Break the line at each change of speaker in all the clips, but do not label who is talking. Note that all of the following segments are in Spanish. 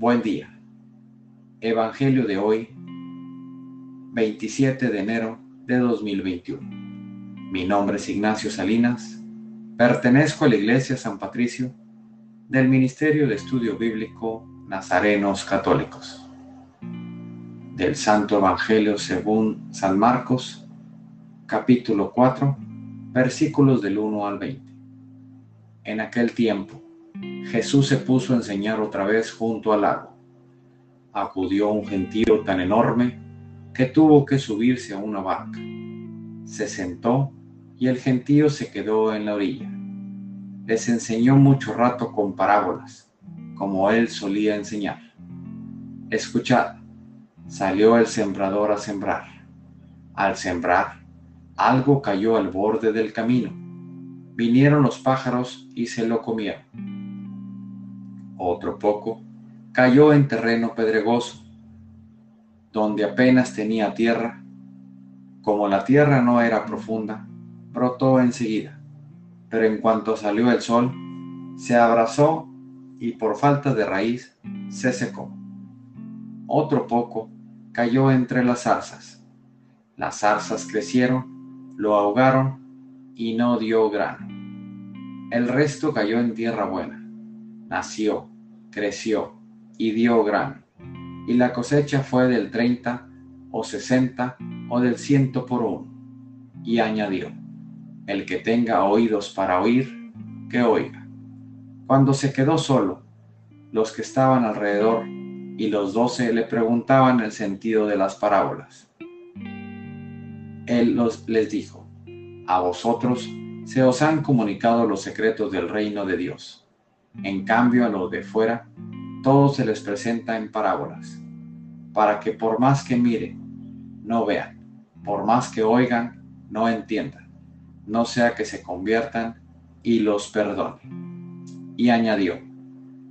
Buen día. Evangelio de hoy, 27 de enero de 2021. Mi nombre es Ignacio Salinas. Pertenezco a la Iglesia San Patricio del Ministerio de Estudio Bíblico Nazarenos Católicos. Del Santo Evangelio según San Marcos, capítulo 4, versículos del 1 al 20. En aquel tiempo, Jesús se puso a enseñar otra vez junto al lago. Acudió un gentío tan enorme que tuvo que subirse a una barca. Se sentó y el gentío se quedó en la orilla. Les enseñó mucho rato con parábolas, como él solía enseñar. Escuchad, salió el sembrador a sembrar. Al sembrar, algo cayó al borde del camino. Vinieron los pájaros y se lo comieron otro poco, cayó en terreno pedregoso, donde apenas tenía tierra. Como la tierra no era profunda, brotó enseguida, pero en cuanto salió el sol, se abrazó y por falta de raíz se secó. Otro poco cayó entre las zarzas. Las zarzas crecieron, lo ahogaron y no dio grano. El resto cayó en tierra buena nació, creció y dio grano, y la cosecha fue del treinta o sesenta o del ciento por uno. Y añadió, el que tenga oídos para oír, que oiga. Cuando se quedó solo, los que estaban alrededor y los doce le preguntaban el sentido de las parábolas. Él los, les dijo, a vosotros se os han comunicado los secretos del reino de Dios en cambio, a los de fuera, todo se les presenta en parábolas, para que por más que miren, no vean, por más que oigan, no entiendan, no sea que se conviertan y los perdone. Y añadió,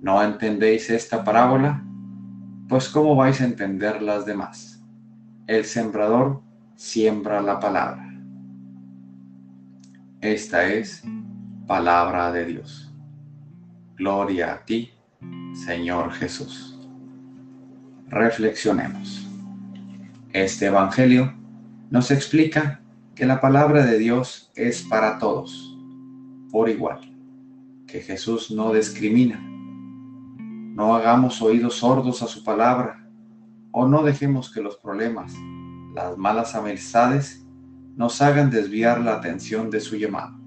¿no entendéis esta parábola? Pues ¿cómo vais a entender las demás? El sembrador siembra la palabra. Esta es palabra de Dios. Gloria a ti, Señor Jesús. Reflexionemos. Este Evangelio nos explica que la palabra de Dios es para todos, por igual, que Jesús no discrimina. No hagamos oídos sordos a su palabra o no dejemos que los problemas, las malas amistades, nos hagan desviar la atención de su llamado.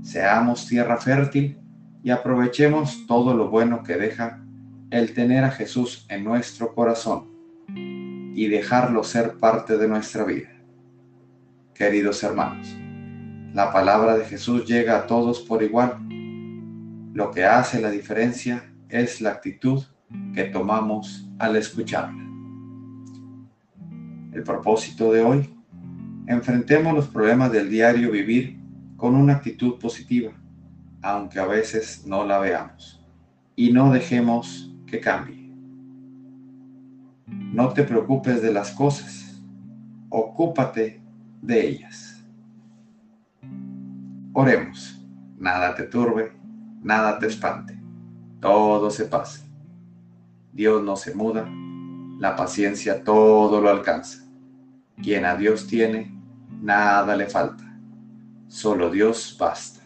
Seamos tierra fértil y aprovechemos todo lo bueno que deja el tener a Jesús en nuestro corazón y dejarlo ser parte de nuestra vida. Queridos hermanos, la palabra de Jesús llega a todos por igual. Lo que hace la diferencia es la actitud que tomamos al escucharla. El propósito de hoy, enfrentemos los problemas del diario vivir con una actitud positiva aunque a veces no la veamos, y no dejemos que cambie. No te preocupes de las cosas, ocúpate de ellas. Oremos, nada te turbe, nada te espante, todo se pasa. Dios no se muda, la paciencia todo lo alcanza. Quien a Dios tiene, nada le falta, solo Dios basta.